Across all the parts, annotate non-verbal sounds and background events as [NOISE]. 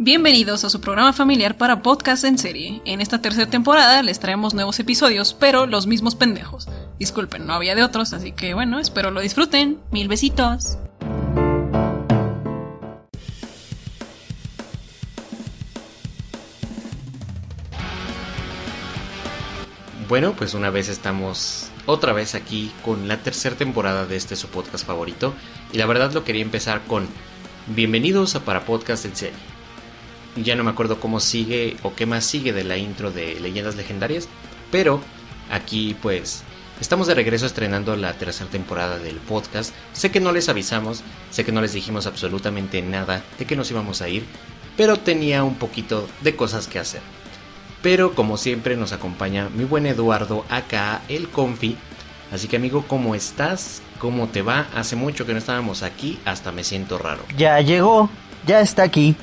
Bienvenidos a su programa familiar para podcast en serie. En esta tercera temporada les traemos nuevos episodios, pero los mismos pendejos. Disculpen, no había de otros, así que bueno, espero lo disfruten. Mil besitos. Bueno, pues una vez estamos otra vez aquí con la tercera temporada de este su podcast favorito. Y la verdad lo quería empezar con Bienvenidos a Para Podcast en Serie. Ya no me acuerdo cómo sigue o qué más sigue de la intro de Leyendas Legendarias. Pero aquí pues estamos de regreso estrenando la tercera temporada del podcast. Sé que no les avisamos, sé que no les dijimos absolutamente nada de que nos íbamos a ir. Pero tenía un poquito de cosas que hacer. Pero como siempre nos acompaña mi buen Eduardo, acá el Confi. Así que amigo, ¿cómo estás? ¿Cómo te va? Hace mucho que no estábamos aquí, hasta me siento raro. Ya llegó, ya está aquí.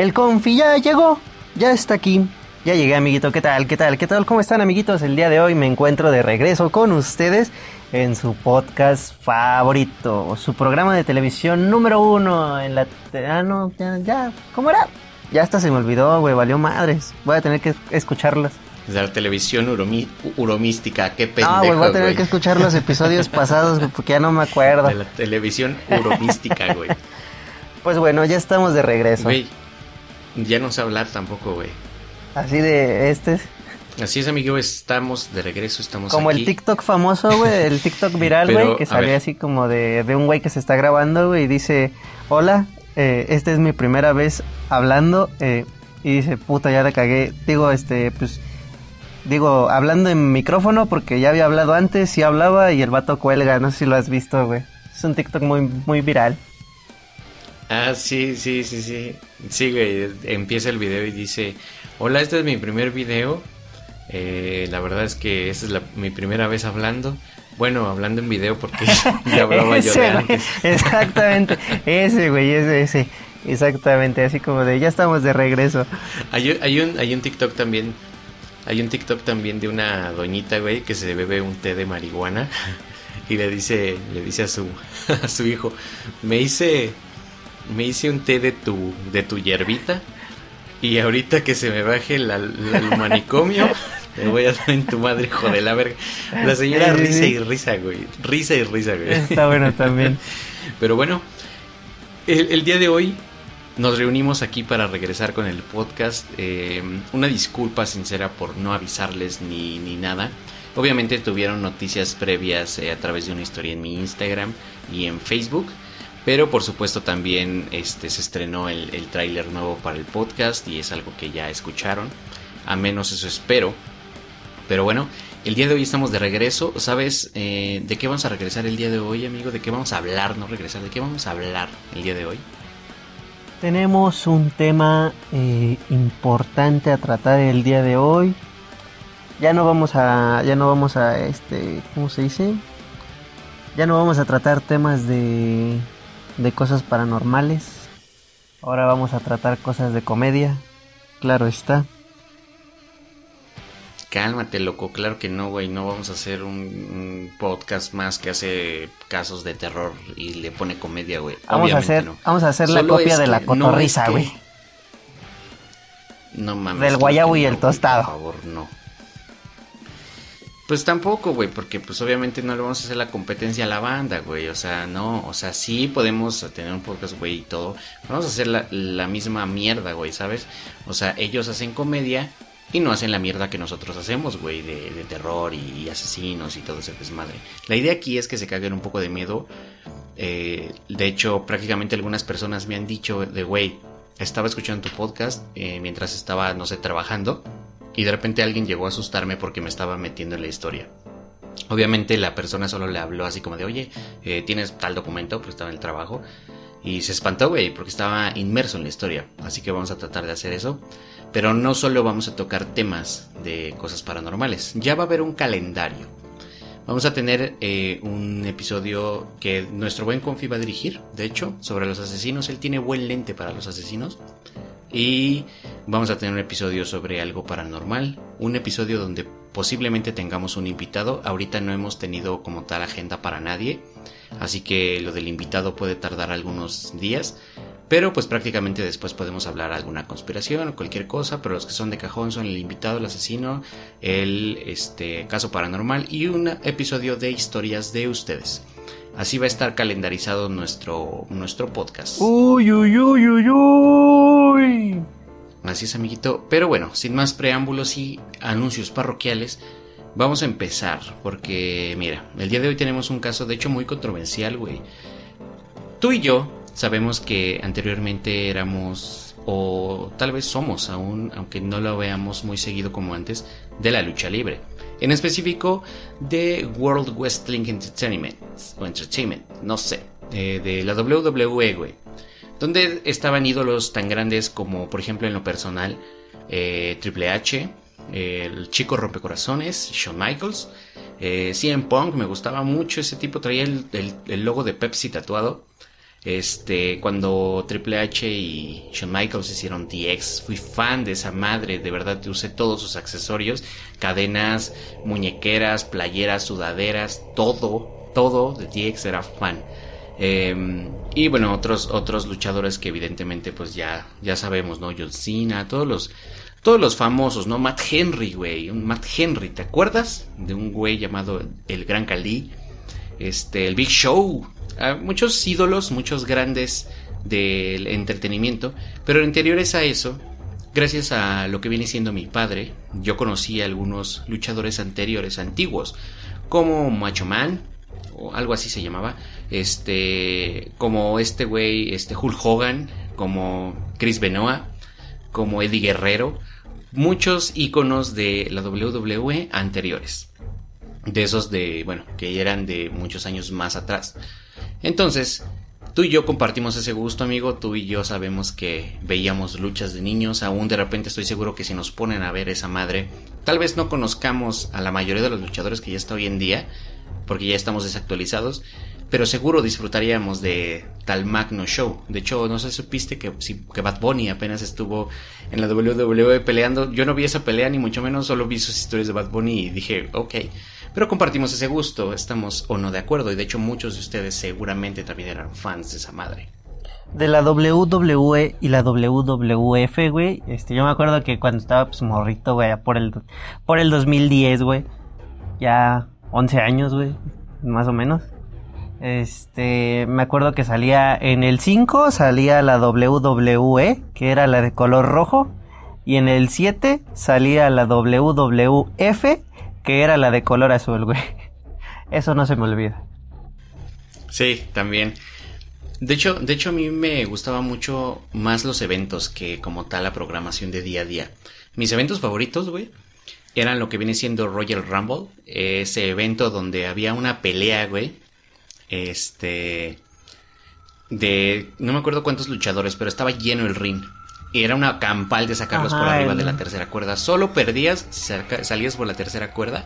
El Confi ya llegó, ya está aquí. Ya llegué, amiguito. ¿Qué tal? ¿Qué tal? ¿Qué tal? ¿Cómo están, amiguitos? El día de hoy me encuentro de regreso con ustedes en su podcast favorito, su programa de televisión número uno en la... Ah, no, ya, ya, ¿cómo era? Ya hasta se me olvidó, güey, valió madres. Voy a tener que escucharlas. La televisión uromi uromística, qué pendejo, Ah, güey, voy a tener que escuchar los episodios [LAUGHS] pasados, güey, porque ya no me acuerdo. De la televisión uromística, güey. Pues bueno, ya estamos de regreso. Güey, ya no sé hablar tampoco, güey. Así de este. Así es, amigo, estamos de regreso, estamos Como aquí. el TikTok famoso, güey, el TikTok viral, güey, que ver. así como de, de un güey que se está grabando, güey, y dice, hola, eh, esta es mi primera vez hablando, eh, y dice, puta, ya la cagué. Digo, este, pues, digo, hablando en micrófono, porque ya había hablado antes, sí hablaba, y el vato cuelga, no sé si lo has visto, güey. Es un TikTok muy, muy viral. Ah, sí, sí, sí, sí. Sí, güey, empieza el video y dice, hola, este es mi primer video. Eh, la verdad es que esta es la- mi primera vez hablando. Bueno, hablando en video porque [LAUGHS] ya hablaba yo de antes. [LAUGHS] Exactamente, ese, güey, ese, ese. Exactamente, así como de, ya estamos de regreso. Hay, un- hay un, hay un TikTok también. Hay un TikTok también de una doñita, güey, que se bebe un té de marihuana [LAUGHS] y le dice, le dice a su, a su hijo, me hice, me hice un té de tu, de tu hierbita y ahorita que se me baje la- la- el manicomio, [LAUGHS] te voy a dar en tu madre, hijo de la verga. La señora sí, risa y risa, güey, risa y risa, güey. Está bueno también. [LAUGHS] Pero bueno, el, el día de hoy nos reunimos aquí para regresar con el podcast. Eh, una disculpa sincera por no avisarles ni, ni nada. Obviamente tuvieron noticias previas eh, a través de una historia en mi Instagram y en Facebook. Pero por supuesto también este, se estrenó el, el tráiler nuevo para el podcast y es algo que ya escucharon. A menos eso espero. Pero bueno, el día de hoy estamos de regreso. ¿Sabes eh, de qué vamos a regresar el día de hoy, amigo? ¿De qué vamos a hablar? No regresar, ¿de qué vamos a hablar el día de hoy? Tenemos un tema eh, importante a tratar el día de hoy. Ya no vamos a, ya no vamos a, este, ¿cómo se dice? Ya no vamos a tratar temas de, de cosas paranormales. Ahora vamos a tratar cosas de comedia. Claro está. Cálmate, loco. Claro que no, güey. No vamos a hacer un, un podcast más que hace casos de terror y le pone comedia, güey. Vamos a hacer, no. vamos a hacer la copia de la no es cotorriza, que- güey. No mames. Del guayabo y no, el tostado. Por favor, no. Pues tampoco, güey, porque pues obviamente no le vamos a hacer la competencia a la banda, güey. O sea, no, o sea, sí podemos tener un podcast, güey, y todo. Vamos a hacer la, la misma mierda, güey, ¿sabes? O sea, ellos hacen comedia y no hacen la mierda que nosotros hacemos, güey, de, de terror y, asesinos y todo ese desmadre. La idea aquí es que se caguen un poco de miedo. Eh, de hecho, prácticamente algunas personas me han dicho de, güey, estaba escuchando tu podcast eh, mientras estaba, no sé, trabajando. Y de repente alguien llegó a asustarme porque me estaba metiendo en la historia. Obviamente la persona solo le habló así como de, oye, eh, ¿tienes tal documento? Porque estaba en el trabajo. Y se espantó, güey, porque estaba inmerso en la historia. Así que vamos a tratar de hacer eso. Pero no solo vamos a tocar temas de cosas paranormales. Ya va a haber un calendario. Vamos a tener eh, un episodio que nuestro buen Confi va a dirigir, de hecho, sobre los asesinos. Él tiene buen lente para los asesinos. Y vamos a tener un episodio sobre algo paranormal. Un episodio donde posiblemente tengamos un invitado. Ahorita no hemos tenido como tal agenda para nadie. Así que lo del invitado puede tardar algunos días. Pero pues prácticamente después podemos hablar alguna conspiración o cualquier cosa, pero los que son de cajón son el invitado, el asesino, el este, caso paranormal y un episodio de historias de ustedes. Así va a estar calendarizado nuestro, nuestro podcast. Uy, uy, uy, uy, uy. Así es, amiguito. Pero bueno, sin más preámbulos y anuncios parroquiales, vamos a empezar. Porque, mira, el día de hoy tenemos un caso, de hecho, muy controversial, güey. Tú y yo sabemos que anteriormente éramos, o tal vez somos aún, aunque no lo veamos muy seguido como antes, de la lucha libre. En específico de World Wrestling Entertainment, o Entertainment, no sé, eh, de la WWE, güey. Donde estaban ídolos tan grandes como, por ejemplo, en lo personal, eh, Triple H, el chico rompecorazones, Shawn Michaels, eh, CM Punk, me gustaba mucho ese tipo, traía el logo de Pepsi tatuado. Este, cuando Triple H y Shawn Michaels hicieron DX, fui fan de esa madre, de verdad usé todos sus accesorios, cadenas, muñequeras, playeras, sudaderas, todo, todo de DX era fan. Em, y bueno, otros, otros luchadores que evidentemente pues ya, ya sabemos, ¿no? John Cena, todos los, todos los famosos, ¿no? Matt Henry, güey, un Matt Henry, ¿te acuerdas? De un güey llamado el Gran Cali, este, el Big Show, muchos ídolos, muchos grandes del entretenimiento, pero anteriores a eso, gracias a lo que viene siendo mi padre, yo conocí a algunos luchadores anteriores, antiguos, como Macho Man, o algo así se llamaba, este, como este güey, este Hulk Hogan, como Chris Benoit, como Eddie Guerrero, muchos íconos de la WWE anteriores. De esos de, bueno, que eran de muchos años más atrás. Entonces, tú y yo compartimos ese gusto, amigo. Tú y yo sabemos que veíamos luchas de niños. Aún de repente estoy seguro que si nos ponen a ver esa madre, tal vez no conozcamos a la mayoría de los luchadores que ya está hoy en día, porque ya estamos desactualizados. Pero seguro disfrutaríamos de tal magno show. De hecho, no sé si supiste que, que Bad Bunny apenas estuvo en la WWE peleando. Yo no vi esa pelea, ni mucho menos, solo vi sus historias de Bad Bunny y dije, ok. Pero compartimos ese gusto, estamos o no de acuerdo, y de hecho muchos de ustedes seguramente también eran fans de esa madre. De la WWE y la WWF, güey, este, yo me acuerdo que cuando estaba pues morrito, güey, por el, por el 2010, güey, ya 11 años, güey, más o menos. Este, me acuerdo que salía en el 5 salía la WWE, que era la de color rojo, y en el 7 salía la WWF, que era la de color azul, güey. [LAUGHS] Eso no se me olvida. Sí, también. De hecho, de hecho a mí me gustaba mucho más los eventos que como tal la programación de día a día. Mis eventos favoritos, güey, eran lo que viene siendo Royal Rumble, ese evento donde había una pelea, güey. Este de no me acuerdo cuántos luchadores, pero estaba lleno el ring. Y era una campal de sacarlos por arriba de la tercera cuerda. Solo perdías, salías por la tercera cuerda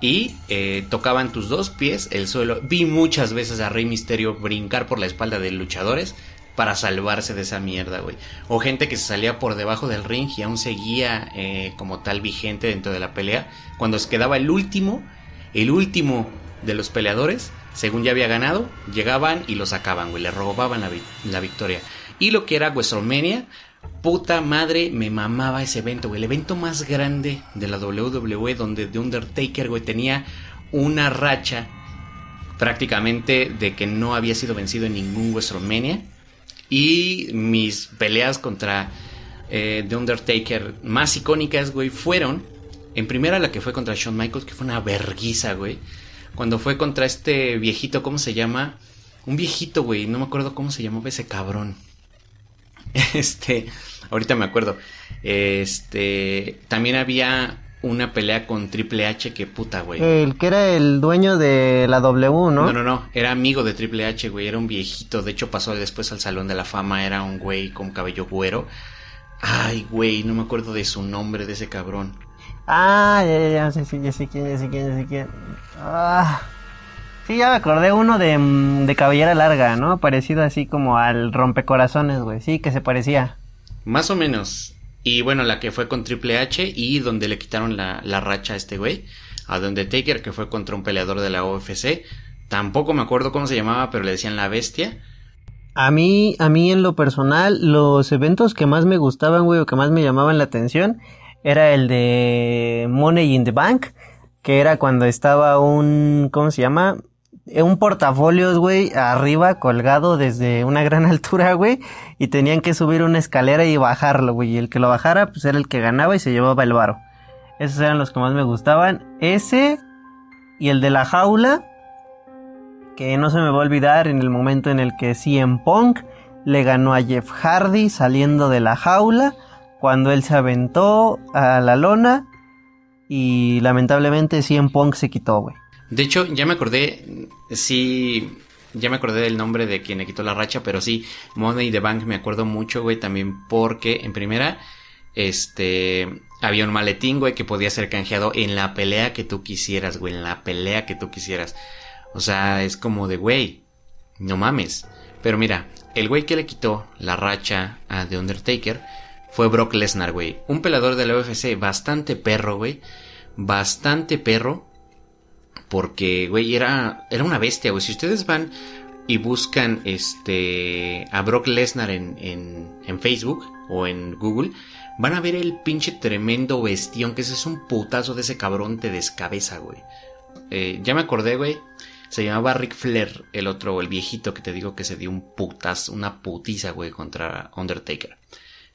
y eh, tocaban tus dos pies el suelo. Vi muchas veces a Rey Misterio brincar por la espalda de luchadores para salvarse de esa mierda, güey. O gente que se salía por debajo del ring y aún seguía eh, como tal vigente dentro de la pelea. Cuando se quedaba el último, el último de los peleadores, según ya había ganado, llegaban y lo sacaban, güey. Le robaban la, la victoria. Y lo que era WrestleMania Puta madre, me mamaba ese evento, güey. El evento más grande de la WWE, donde The Undertaker, güey, tenía una racha prácticamente de que no había sido vencido en ningún WrestleMania. Y mis peleas contra eh, The Undertaker más icónicas, güey, fueron. En primera la que fue contra Shawn Michaels, que fue una verguiza, güey. Cuando fue contra este viejito, ¿cómo se llama? Un viejito, güey, no me acuerdo cómo se llamaba ese cabrón. [LAUGHS] Este, ahorita me acuerdo. Este, también había una pelea con Triple H que puta, güey. El que era el dueño de la W, ¿no? No, no, no, era amigo de Triple H, güey, era un viejito, de hecho pasó después al Salón de la Fama, era un güey con cabello güero. Ay, güey, no me acuerdo de su nombre, de ese cabrón. Ah, ya, ya, ya, sé, ya sé quién, ya sé quién, ya sé quién. Ah. Sí, ya me acordé uno de, mm, de cabellera larga, ¿no? Parecido así como al rompecorazones, güey. Sí, que se parecía. Más o menos. Y bueno, la que fue con Triple H y donde le quitaron la, la racha a este güey. A donde Taker, que fue contra un peleador de la UFC. Tampoco me acuerdo cómo se llamaba, pero le decían la bestia. A mí, a mí en lo personal, los eventos que más me gustaban, güey, o que más me llamaban la atención, era el de Money in the Bank, que era cuando estaba un, ¿cómo se llama? Un portafolio, güey, arriba colgado desde una gran [LAUGHS] altura, güey, y tenían que subir una escalera y bajarlo, güey, y el que lo bajara, pues era el que ganaba y se llevaba el varo. Esos eran los que más me gustaban. Ese y el de la jaula, que no se me va a olvidar en el momento en el que CM Punk le ganó a Jeff Hardy saliendo de la jaula cuando él se aventó a la lona y lamentablemente CM Punk se quitó, güey. De hecho, ya me acordé, sí, ya me acordé del nombre de quien le quitó la racha, pero sí, Money the Bank me acuerdo mucho, güey, también porque en primera, este, había un maletín, güey, que podía ser canjeado en la pelea que tú quisieras, güey, en la pelea que tú quisieras. O sea, es como de, güey, no mames. Pero mira, el güey que le quitó la racha a The Undertaker fue Brock Lesnar, güey. Un pelador de la UFC bastante perro, güey. Bastante perro. Porque, güey, era, era una bestia, güey. Si ustedes van y buscan este a Brock Lesnar en, en, en Facebook o en Google, van a ver el pinche tremendo bestión que ese es un putazo de ese cabrón te descabeza, güey. Eh, ya me acordé, güey. Se llamaba Rick Flair, el otro, el viejito que te digo que se dio un putas, una putiza, güey, contra Undertaker.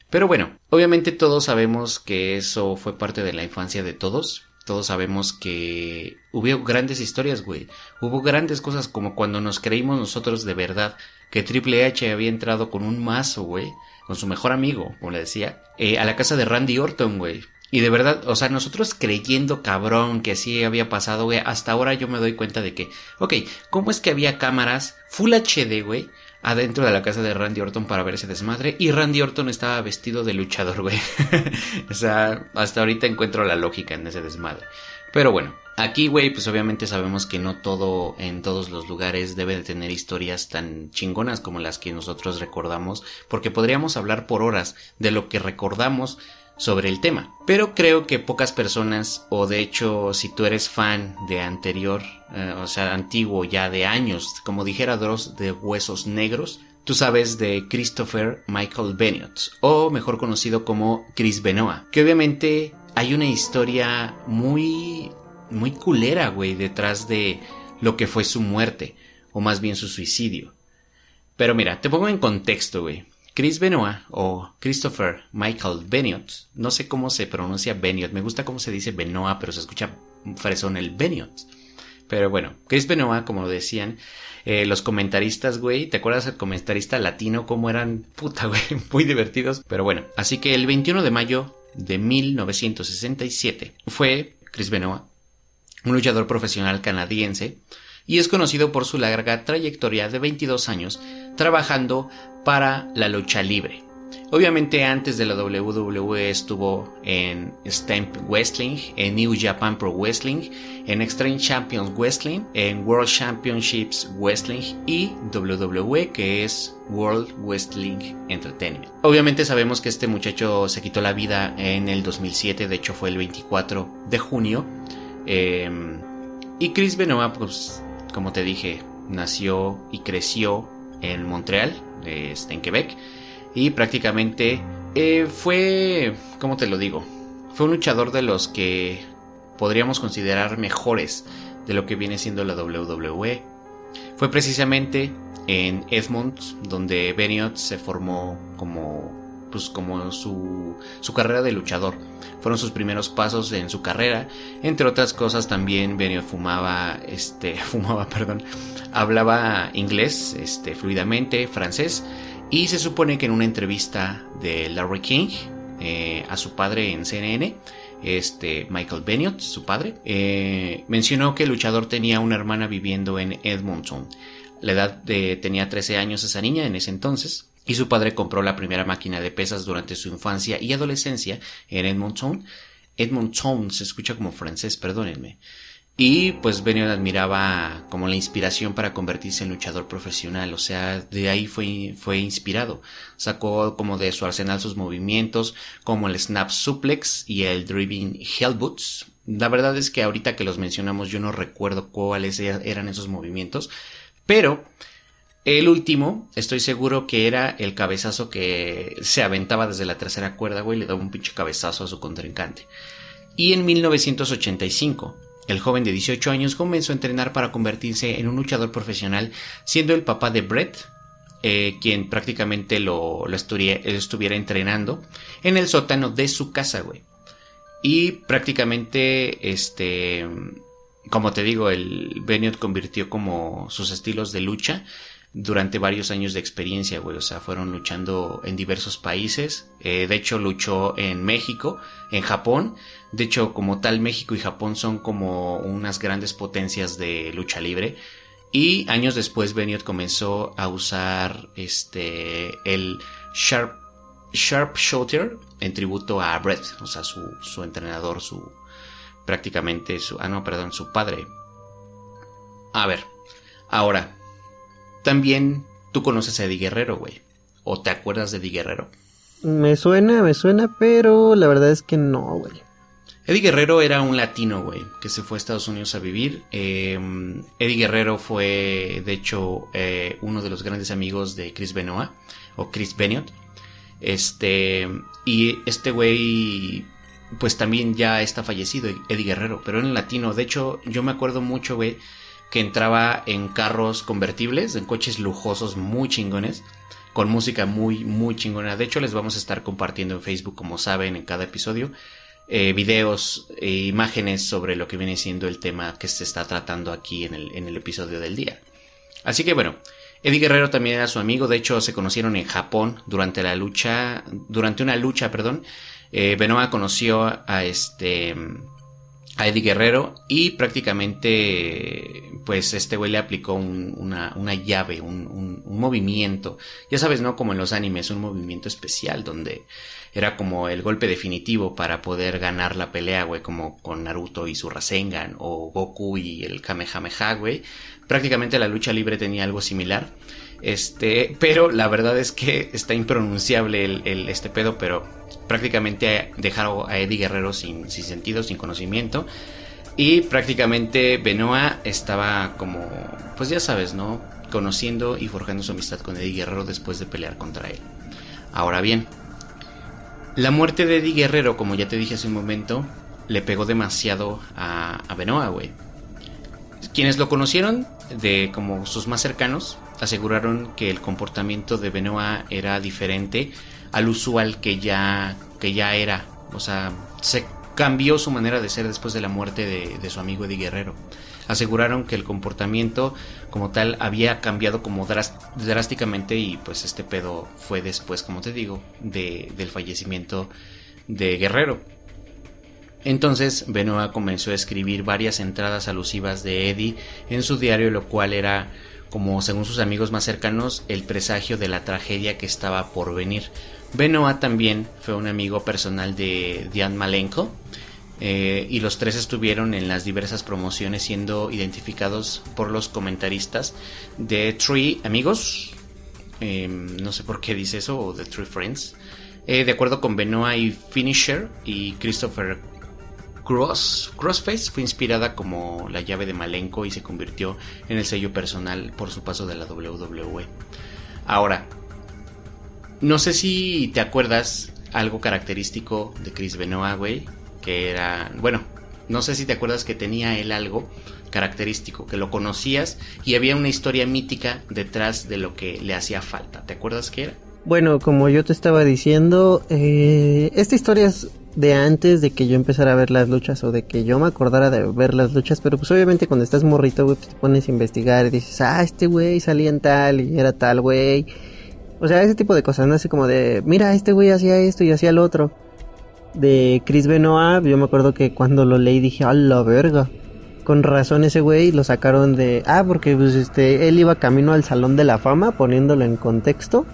Pero bueno, obviamente todos sabemos que eso fue parte de la infancia de todos. Todos sabemos que hubo grandes historias, güey. Hubo grandes cosas como cuando nos creímos nosotros de verdad que Triple H había entrado con un mazo, güey, con su mejor amigo, como le decía, eh, a la casa de Randy Orton, güey. Y de verdad, o sea, nosotros creyendo cabrón que así había pasado, güey, hasta ahora yo me doy cuenta de que, ok, ¿cómo es que había cámaras Full HD, güey, adentro de la casa de Randy Orton para ver ese desmadre? Y Randy Orton estaba vestido de luchador, güey. [LAUGHS] o sea, hasta ahorita encuentro la lógica en ese desmadre. Pero bueno, aquí, güey, pues obviamente sabemos que no todo en todos los lugares debe de tener historias tan chingonas como las que nosotros recordamos, porque podríamos hablar por horas de lo que recordamos sobre el tema. Pero creo que pocas personas, o de hecho si tú eres fan de anterior, eh, o sea, antiguo ya de años, como dijera Dross, de Huesos Negros, tú sabes de Christopher Michael Benioff, o mejor conocido como Chris Benoit, que obviamente hay una historia muy, muy culera, güey, detrás de lo que fue su muerte, o más bien su suicidio. Pero mira, te pongo en contexto, güey. Chris Benoit o Christopher Michael Benioff, no sé cómo se pronuncia Benioff, me gusta cómo se dice Benoit, pero se escucha fresón el Benioff. Pero bueno, Chris Benoit, como decían, eh, los comentaristas, güey, ¿te acuerdas el comentarista latino cómo eran, [LAUGHS] puta, güey, muy divertidos? Pero bueno, así que el 21 de mayo de 1967 fue Chris Benoit, un luchador profesional canadiense, y es conocido por su larga trayectoria de 22 años trabajando para la lucha libre. Obviamente antes de la WWE estuvo en Stamp Wrestling, en New Japan Pro Wrestling, en Extreme Champions Wrestling, en World Championships Wrestling y WWE que es World Wrestling Entertainment. Obviamente sabemos que este muchacho se quitó la vida en el 2007, de hecho fue el 24 de junio. Em, y Chris Benoit, pues como te dije, nació y creció en Montreal, este, en Quebec, y prácticamente eh, fue, ¿cómo te lo digo? Fue un luchador de los que podríamos considerar mejores de lo que viene siendo la WWE. Fue precisamente en Edmonds donde Benioff se formó como pues como su, su carrera de luchador. Fueron sus primeros pasos en su carrera. Entre otras cosas también Benio fumaba, este, [LAUGHS] fumaba, perdón, hablaba inglés, este, fluidamente, francés. Y se supone que en una entrevista de Larry King eh, a su padre en CNN, este Michael Benioff, su padre, eh, mencionó que el luchador tenía una hermana viviendo en Edmonton. La edad tenía 13 años esa niña en ese entonces y su padre compró la primera máquina de pesas durante su infancia y adolescencia en Edmonton. Edmonton se escucha como francés, perdónenme. Y pues Benioff admiraba como la inspiración para convertirse en luchador profesional, o sea, de ahí fue, fue inspirado. Sacó como de su arsenal sus movimientos, como el snap suplex y el driving hellboots. La verdad es que ahorita que los mencionamos yo no recuerdo cuáles eran esos movimientos, pero El último, estoy seguro que era el cabezazo que se aventaba desde la tercera cuerda, güey, le daba un pinche cabezazo a su contrincante. Y en 1985, el joven de 18 años comenzó a entrenar para convertirse en un luchador profesional, siendo el papá de Brett, eh, quien prácticamente lo, lo estuviera entrenando en el sótano de su casa, güey. Y prácticamente, este, como te digo, el Beniot convirtió como sus estilos de lucha durante varios años de experiencia, güey. O sea, fueron luchando en diversos países. Eh, de hecho, luchó en México, en Japón. De hecho, como tal, México y Japón son como unas grandes potencias de lucha libre. Y años después, Beniot comenzó a usar este el Sharp Sharp Shooter en tributo a Brett, o sea, su, su entrenador, su prácticamente su ah no, perdón, su padre. A ver, ahora también tú conoces a Eddie Guerrero, güey. ¿O te acuerdas de Eddie Guerrero? Me suena, me suena, pero la verdad es que no, güey. Eddie Guerrero era un latino, güey, que se fue a Estados Unidos a vivir. Em, Eddie Guerrero fue, de hecho, eh, uno de los grandes amigos de Chris Benoit, o Chris Beniot. Este, y este güey, pues también ya está fallecido, Eddie Guerrero, pero en latino. De hecho, yo me acuerdo mucho, güey, que entraba en carros convertibles, en coches lujosos muy chingones, con música muy, muy chingona. De hecho, les vamos a estar compartiendo en Facebook, como saben, en cada episodio, eh, videos e imágenes sobre lo que viene siendo el tema que se está tratando aquí en el, en el episodio del día. Así que bueno, Eddie Guerrero también era su amigo, de hecho se conocieron en Japón durante la lucha, durante una lucha, perdón. Eh, conoció a este a Eddie Guerrero y prácticamente pues este güey le aplicó una, llave, un, movimiento, ya sabes, ¿no? Como en los animes, un movimiento especial donde era como el golpe definitivo para poder ganar la pelea, güey, como con Naruto y su Rasengan o Goku y el Kamehameha, güey. Prácticamente la lucha libre tenía algo similar. Este, pero la verdad es que está impronunciable el, este pedo, pero prácticamente dejaron a Eddie Guerrero sin, sin sentido, sin conocimiento. Y prácticamente Benoit estaba como, pues ya sabes, ¿no? Conociendo y forjando su amistad con Eddie Guerrero después de pelear contra él. Ahora bien, la muerte de Eddie Guerrero, como ya te dije hace un momento, le pegó demasiado a, a Benoit, güey. Quienes lo conocieron de como sus más cercanos aseguraron que el comportamiento de Benoit era diferente al usual que ya, que ya era. O sea, se cambió su manera de ser después de la muerte de, su amigo Eddie Guerrero. Aseguraron que el comportamiento como tal había cambiado como drásticamente y pues este pedo fue después, como te digo, de, del fallecimiento de Guerrero. Entonces Benoit comenzó a escribir varias entradas alusivas de Eddie en su diario, lo cual era como según sus amigos más cercanos el presagio de la tragedia que estaba por venir. Benoit también fue un amigo personal de Diane Malenko eh, y los tres estuvieron en las diversas promociones siendo identificados por los comentaristas de Three Amigos, em, no sé por qué dice eso, o de Three Friends. Eh, de acuerdo con Benoit y Finisher y Christopher Cross, Crossface fue inspirada como la llave de Malenko y se convirtió en el sello personal por su paso de la WWE. Ahora, no sé si te acuerdas algo característico de Chris Benoit, güey, que era, bueno, no sé si te acuerdas que tenía él algo característico, que lo conocías y había una historia mítica detrás de lo que le hacía falta. ¿Te acuerdas qué era? Bueno, como yo te estaba diciendo, eh, esta historia es de antes de que yo empezara a ver las luchas o de que yo me acordara de ver las luchas, pero pues obviamente cuando estás morrito, güey, pues te pones a investigar y dices, ah, este güey salía en tal y era tal güey. O sea, ese tipo de cosas, no así como de, mira, este güey hacía esto y hacía lo otro. De Chris Benoit, yo me acuerdo que cuando lo leí dije, a la verga. Con razón ese güey lo sacaron de, ah, porque pues este, él iba camino al Salón de la Fama, poniéndolo en contexto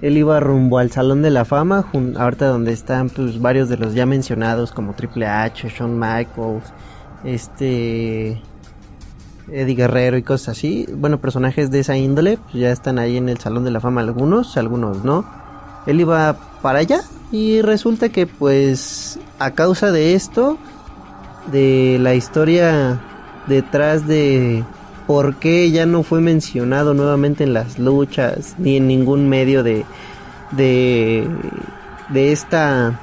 él iba rumbo al Salón de la Fama, ahorita donde están pues varios de los ya mencionados como Triple H, Shawn Michaels, este Eddie Guerrero y cosas así. Bueno, personajes de esa índole pues, ya están ahí en el Salón de la Fama algunos, algunos no. Él iba para allá y resulta que pues a causa de esto, de la historia detrás de por qué ya no fue mencionado nuevamente en las luchas ni en ningún medio de de de esta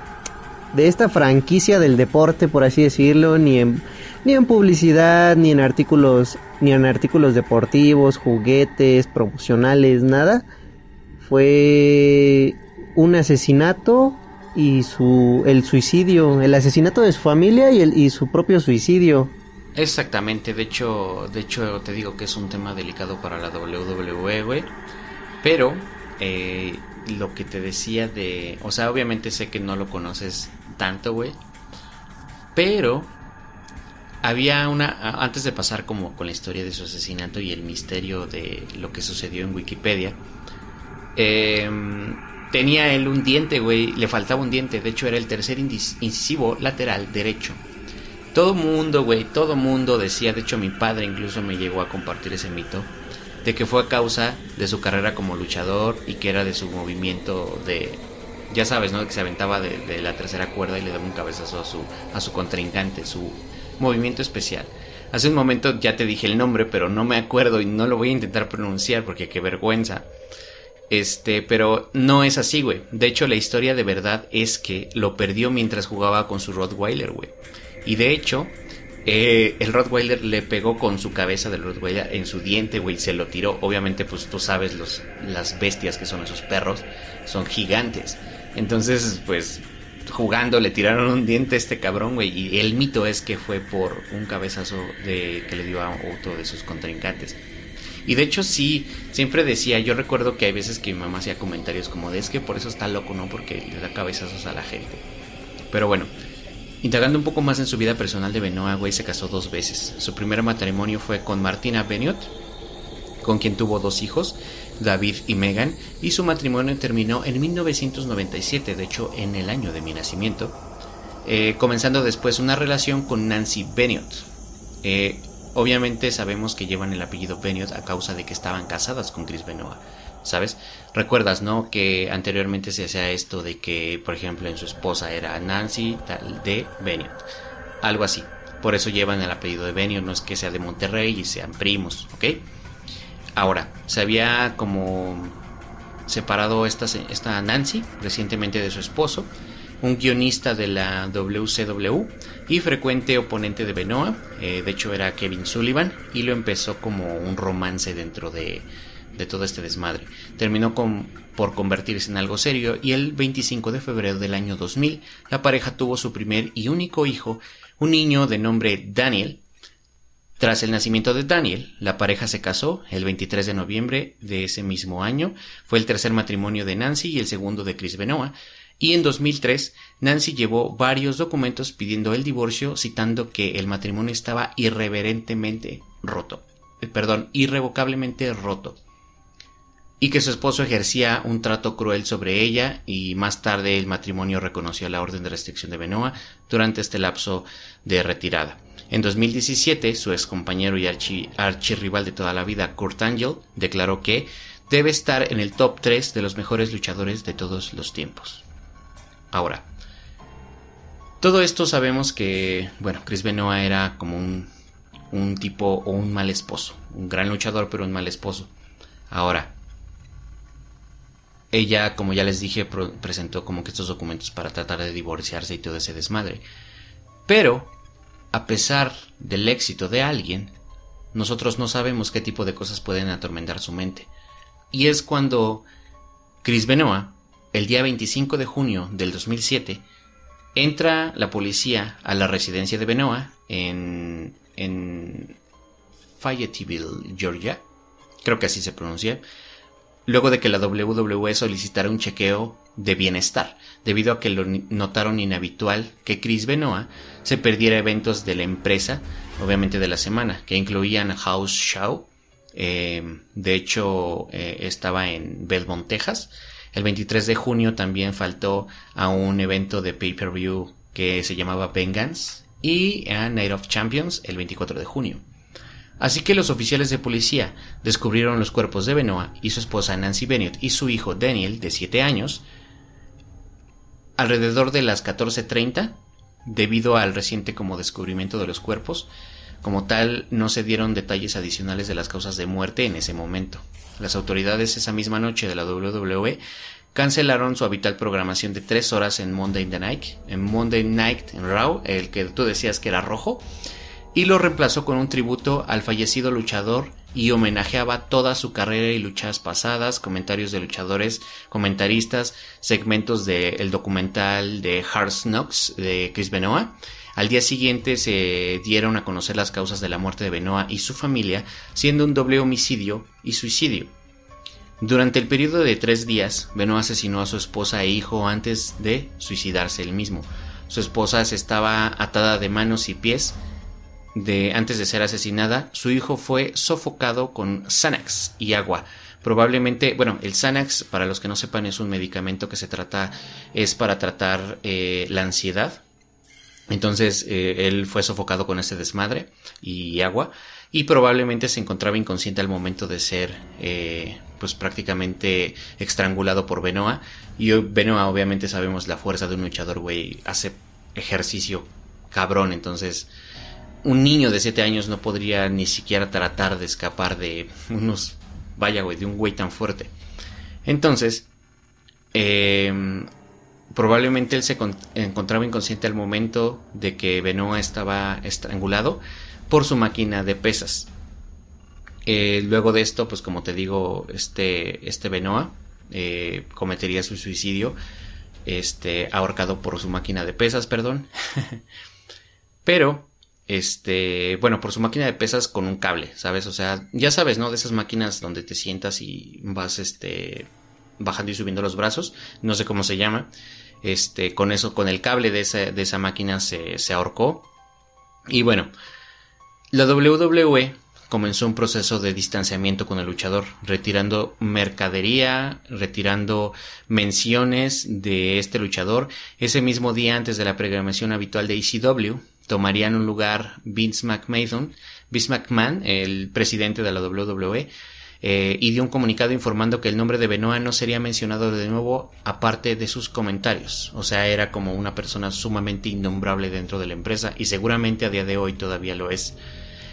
de esta franquicia del deporte por así decirlo ni en ni en publicidad ni en artículos ni en artículos deportivos juguetes promocionales nada fue un asesinato y su el suicidio, el asesinato de su familia y el y su propio suicidio. Exactamente, de hecho, de hecho te digo que es un tema delicado para la WWE, güey. Pero eh, lo que te decía de, o sea, obviamente sé que no lo conoces tanto, güey. Pero había una antes de pasar como con la historia de su asesinato y el misterio de lo que sucedió en Wikipedia. Eh, tenía él un diente, güey, le faltaba un diente, de hecho era el tercer incisivo lateral derecho. Todo mundo, güey, todo mundo decía, de hecho mi padre incluso me llegó a compartir ese mito, de que fue a causa de su carrera como luchador y que era de su movimiento de, ya sabes, ¿no? Que se aventaba de, la tercera cuerda y le daba un cabezazo a su, a su contrincante, su movimiento especial. Hace un momento ya te dije el nombre, pero no me acuerdo y no lo voy a intentar pronunciar porque qué vergüenza. Este, pero no es así, güey. De hecho, la historia de verdad es que lo perdió mientras jugaba con su Rottweiler, güey. Y de hecho, eh, el Rottweiler le pegó con su cabeza del Rottweiler en su diente, güey, se lo tiró. Obviamente, pues tú sabes los, las bestias que son esos perros, son gigantes. Entonces, pues jugando le tiraron un diente a este cabrón, güey. Y el mito es que fue por un cabezazo de, que le dio a otro de sus contrincantes. Y de hecho sí, siempre decía, yo recuerdo que hay veces que mi mamá hacía comentarios como de es que por eso está loco, ¿no? Porque le da cabezazos a la gente. Pero bueno, indagando un poco más en su vida personal de Benoit, güey, se casó dos veces. Su primer matrimonio fue con Martina Beniot, con quien tuvo dos hijos, David y Megan, y su matrimonio terminó en 1997, de hecho en el año de mi nacimiento, eh, comenzando después una relación con Nancy Beniot. Eh, Obviamente sabemos que llevan el apellido Beniot a causa de que estaban casadas con Chris Benoit, ¿sabes? Recuerdas, ¿no? Que anteriormente se hacía esto de que, por ejemplo, en su esposa era Nancy de Beniot, algo así. Por eso llevan el apellido de Beniot, no es que sea de Monterrey y sean primos, ¿ok? Ahora, se había como separado esta, esta Nancy recientemente de su esposo un guionista de la WCW y frecuente oponente de Benoit, eh, de hecho era Kevin Sullivan, y lo empezó como un romance dentro de, de todo este desmadre. Terminó por convertirse en algo serio y el 25 de febrero del año 2000 la pareja tuvo su primer y único hijo, un niño de nombre Daniel. Tras el nacimiento de Daniel, la pareja se casó el 23 de noviembre de ese mismo año. Fue el tercer matrimonio de Nancy y el segundo de Chris Benoit y en 2003 Nancy llevó varios documentos pidiendo el divorcio citando que el matrimonio estaba irreverentemente roto, eh, perdón, irrevocablemente roto y que su esposo ejercía un trato cruel sobre ella y más tarde el matrimonio reconoció la orden de restricción de Benoit durante este lapso de retirada. En 2017, su ex compañero y archirrival de toda la vida, Kurt Angle, declaró que debe estar en el top 3 de los mejores luchadores de todos los tiempos. Ahora, todo esto sabemos que, bueno, Chris Benoit era como un, un tipo o un mal esposo, un gran luchador, pero un mal esposo. Ahora, ella, como ya les dije, presentó como que estos documentos para tratar de divorciarse y todo ese desmadre. Pero, a pesar del éxito de alguien, nosotros no sabemos qué tipo de cosas pueden atormentar su mente. Y es cuando Chris Benoit el día 25 de junio del 2007, entra la policía a la residencia de Benoit en, en Fayetteville, Georgia, creo que así se pronuncia, luego de que la WWE solicitara un chequeo de bienestar, debido a que lo notaron inhabitual que Chris Benoit se perdiera eventos de la empresa, obviamente de la semana, que incluían House Show, eh, de hecho eh, estaba en Belmont, Texas, el 23 de junio también faltó a un evento de pay-per-view que se llamaba Vengeance y a Night of Champions el 24 de junio. Así que los oficiales de policía descubrieron los cuerpos de Benoit y su esposa Nancy Bennett y su hijo Daniel, de 7 años, alrededor de las 14.30, debido al reciente como descubrimiento de los cuerpos, Como tal, no se dieron detalles adicionales de las causas de muerte en ese momento. Las autoridades esa misma noche de la WWE cancelaron su habitual programación de tres horas en Monday Night, en Monday Night en Raw, el que tú decías que era rojo, y lo reemplazó con un tributo al fallecido luchador y homenajeaba toda su carrera y luchas pasadas, comentarios de luchadores, comentaristas, segmentos del documental de Hard Knocks de Chris Benoit. Al día siguiente se dieron a conocer las causas de la muerte de Benoit y su familia, siendo un doble homicidio y suicidio. Durante el periodo de tres días, Benoit asesinó a su esposa e hijo antes de suicidarse él mismo. Su esposa se estaba atada de manos y pies, de antes de ser asesinada, su hijo fue sofocado con Xanax y agua. Probablemente, bueno, el Xanax, para los que no sepan, es un medicamento que se trata, es para tratar eh, la ansiedad. Entonces, eh, él fue sofocado con ese desmadre y agua y probablemente se encontraba inconsciente al momento de ser, eh, pues prácticamente estrangulado por Benoa. Y Benoa, obviamente, sabemos la fuerza de un luchador, güey, hace ejercicio cabrón, entonces un niño de 7 años no podría ni siquiera tratar de escapar de unos, vaya güey, de un güey tan fuerte. Entonces, em, probablemente él se encontraba inconsciente al momento de que Benoa estaba estrangulado por su máquina de pesas. Eh, luego de esto, pues como te digo, este, este Benoa eh, cometería su suicidio, este, ahorcado por su máquina de pesas, perdón. [LAUGHS] Pero este, bueno, por su máquina de pesas con un cable, ¿sabes? O sea, ya sabes, ¿no? De esas máquinas donde te sientas y vas, este, bajando y subiendo los brazos, no sé cómo se llama. Este, con eso, con el cable de esa, de esa máquina se, se ahorcó. Y bueno, la WWE comenzó un proceso de distanciamiento con el luchador, retirando mercadería, retirando menciones de este luchador. Ese mismo día antes de la programación habitual de ECW, tomarían un lugar Vince McMahon, Vince McMahon, el presidente de la WWE, eh, y dio un comunicado informando que el nombre de Benoit no sería mencionado de nuevo aparte de sus comentarios. O sea, era como una persona sumamente innombrable dentro de la empresa y seguramente a día de hoy todavía lo es.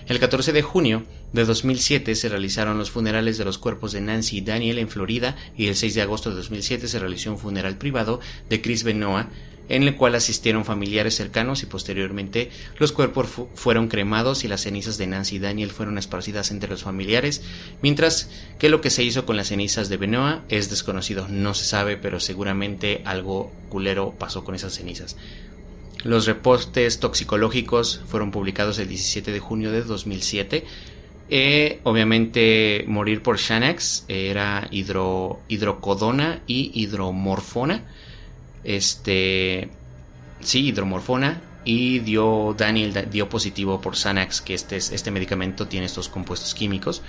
El 14 de junio de 2007 se realizaron los funerales de los cuerpos de Nancy y Daniel en Florida y el 6 de agosto de 2007 se realizó un funeral privado de Chris Benoit en el cual asistieron familiares cercanos y posteriormente los cuerpos fueron cremados y las cenizas de Nancy y Daniel fueron esparcidas entre los familiares, mientras que lo que se hizo con las cenizas de Benoit es desconocido, no se sabe, pero seguramente algo culero pasó con esas cenizas. Los reportes toxicológicos fueron publicados el 17 de junio de 2007. Eh, obviamente morir por Xanax era hidro, hidrocodona y hidromorfona este, sí, hidromorfona, y dio, Daniel dio positivo por Xanax, que este, este medicamento tiene estos compuestos químicos,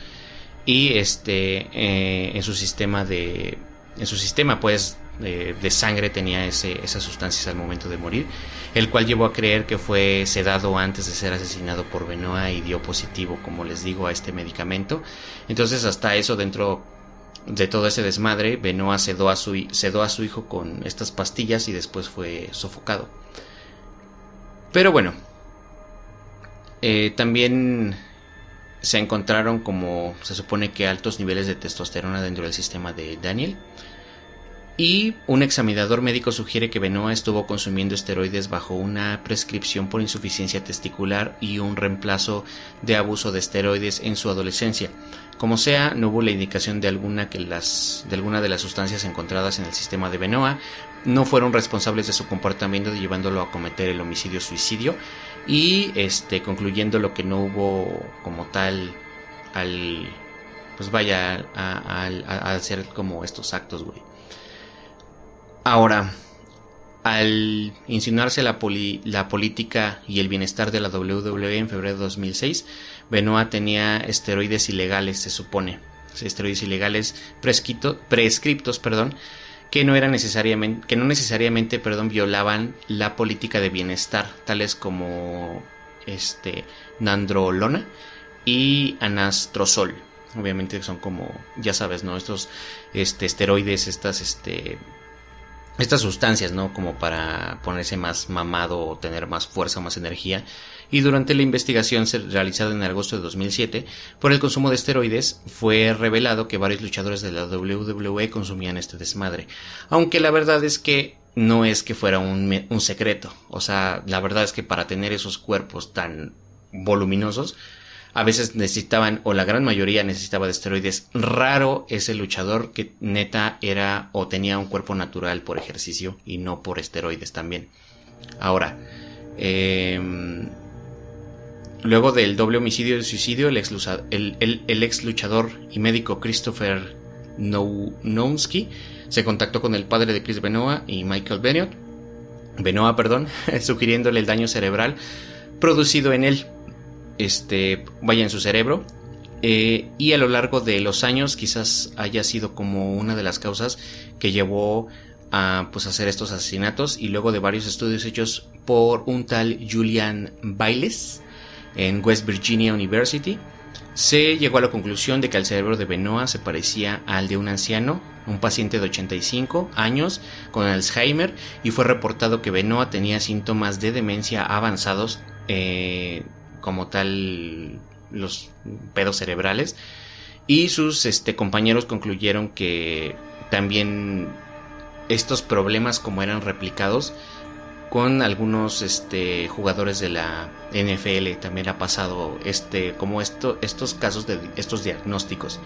y este, eh, en su sistema de, en su sistema, pues, de, sangre tenía ese, esas sustancias al momento de morir, el cual llevó a creer que fue sedado antes de ser asesinado por Benoit y dio positivo, como les digo, a este medicamento. Entonces, hasta eso dentro de todo ese desmadre, Benoit sedó a, su, hijo con estas pastillas y después fue sofocado. Pero bueno, eh, también se encontraron como se supone que altos niveles de testosterona dentro del sistema de Daniel. Y un examinador médico sugiere que Benoit estuvo consumiendo esteroides bajo una prescripción por insuficiencia testicular y un reemplazo de abuso de esteroides en su adolescencia. Como sea, no hubo la indicación de alguna, que las, de alguna de las sustancias encontradas en el sistema de Benoa no fueron responsables de su comportamiento llevándolo a cometer el homicidio-suicidio y este, concluyendo lo que no hubo como tal al pues vaya a, hacer como estos actos, güey. Ahora, al insinuarse la, la política y el bienestar de la WWE en febrero de 2006, Benoit tenía esteroides ilegales, se supone. Esteroides ilegales prescriptos, perdón, que no eran necesariamente, que no necesariamente, perdón, violaban la política de bienestar, tales como este nandrolona y anastrozol. Obviamente son como, ya sabes, ¿no? Estos este, esteroides, estas este, estas sustancias, ¿no? Como para ponerse más mamado o tener más fuerza más energía. Y durante la investigación realizada en agosto de 2007 por el consumo de esteroides, fue revelado que varios luchadores de la WWE consumían este desmadre. Aunque la verdad es que no es que fuera un, secreto. O sea, la verdad es que para tener esos cuerpos tan voluminosos, a veces necesitaban, o la gran mayoría necesitaba de esteroides. Raro es el luchador que neta era o tenía un cuerpo natural por ejercicio y no por esteroides también. Ahora, em, luego del doble homicidio y suicidio, el ex, luchador y médico Christopher Nowski se contactó con el padre de Chris Benoit y Michael Benoit, Benoit, perdón, [LAUGHS] sugiriéndole el daño cerebral producido en él. Este, vaya en su cerebro. Eh, y a lo largo de los años quizás haya sido como una de las causas que llevó a pues, hacer estos asesinatos y luego de varios estudios hechos por un tal Julian Bailes en West Virginia University, se llegó a la conclusión de que el cerebro de Benoit se parecía al de un anciano, un paciente de 85 años con Alzheimer, y fue reportado que Benoit tenía síntomas de demencia avanzados eh, como tal los pedos cerebrales. Y sus este, compañeros concluyeron que también estos problemas como eran replicados con algunos este, jugadores de la NFL también ha pasado este como esto, estos casos de estos diagnósticos.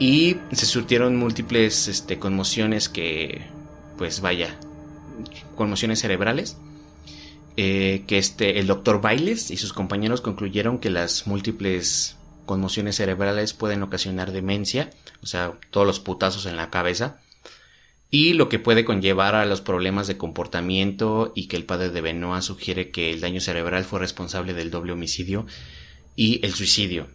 Y se surtieron múltiples este, conmociones que pues vaya conmociones cerebrales eh, que este, el doctor Bailes y sus compañeros concluyeron que las múltiples conmociones cerebrales pueden ocasionar demencia, o sea, todos los putazos en la cabeza, y lo que puede conllevar a los problemas de comportamiento y que el padre de Benoit sugiere que el daño cerebral fue responsable del doble homicidio y el suicidio.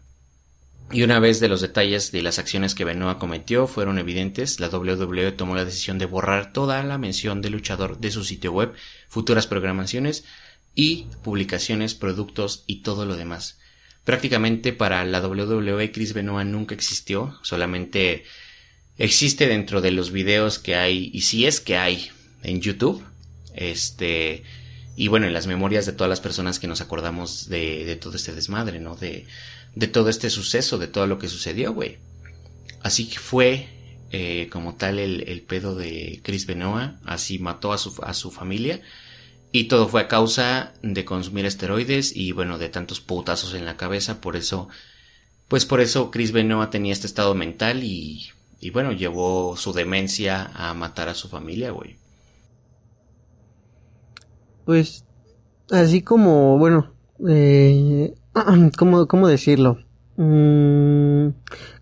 Y una vez de los detalles de las acciones que Benoit cometió fueron evidentes, la WWE tomó la decisión de borrar toda la mención del luchador de su sitio web, futuras programaciones y publicaciones, productos y todo lo demás. Prácticamente para la WWE Chris Benoit nunca existió, solamente existe dentro de los videos que hay, y si es que hay en YouTube, este, y bueno, en las memorias de todas las personas que nos acordamos de, de todo este desmadre, ¿no? De, de todo este suceso, de todo lo que sucedió, güey. Así que fue eh, como tal el, pedo de Chris Benoit, así mató a su, a su familia. Y todo fue a causa de consumir esteroides y bueno, de tantos putazos en la cabeza. Por eso, pues por eso Chris Benoit tenía este estado mental y, y bueno, llevó su demencia a matar a su familia, güey. Pues, así como, bueno, eh, [CLEARS THROAT] ¿Cómo, cómo decirlo? Mm,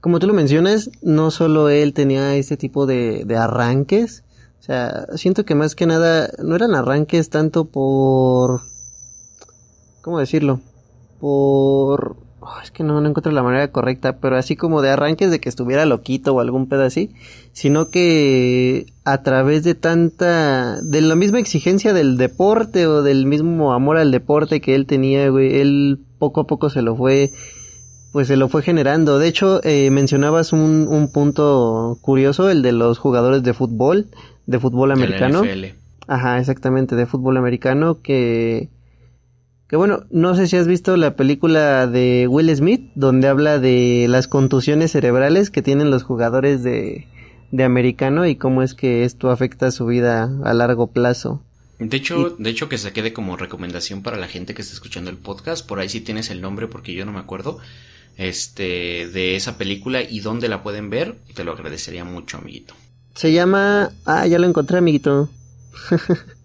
como tú lo mencionas, no solo él tenía este tipo de, de arranques. O sea, siento que más que nada no eran arranques tanto por... ¿Cómo decirlo? Por Oh, es que no, no encuentro la manera correcta, pero así como de arranques de que estuviera loquito o algún pedo así, sino que a través de tanta, de la misma exigencia del deporte o del mismo amor al deporte que él tenía, güey, él poco a poco se lo fue, pues se lo fue generando. De hecho, eh, mencionabas un, un punto curioso, el de los jugadores de fútbol, de fútbol americano. Ajá, exactamente, de fútbol americano que que bueno, no sé si has visto la película de Will Smith, donde habla de las contusiones cerebrales que tienen los jugadores de, de americano y cómo es que esto afecta su vida a largo plazo. De hecho, de hecho que se quede como recomendación para la gente que está escuchando el podcast, por ahí sí tienes el nombre porque yo no me acuerdo, este, de esa película y dónde la pueden ver, te lo agradecería mucho, amiguito. Se llama, ah, ya lo encontré, amiguito. [LAUGHS]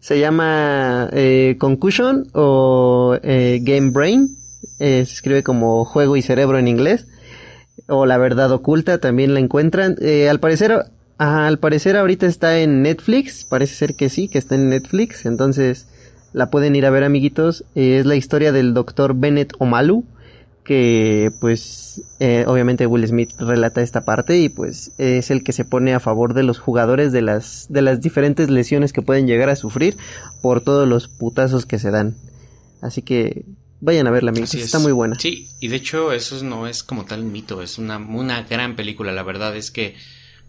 Se llama eh, Concussion o eh, Game Brain. Eh, se escribe como juego y cerebro en inglés. O La verdad oculta también la encuentran. al parecer, al parecer ahorita está en Netflix. Parece ser que sí, que está en Netflix. Entonces la pueden ir a ver amiguitos. es la historia del doctor Bennett Omalu que pues eh, obviamente Will Smith relata esta parte y pues es el que se pone a favor de los jugadores de las de las diferentes lesiones que pueden llegar a sufrir por todos los putazos que se dan. Así que vayan a verla, amigos, está muy buena. Sí, y de hecho eso no es como tal mito, es una, una gran película, la verdad es que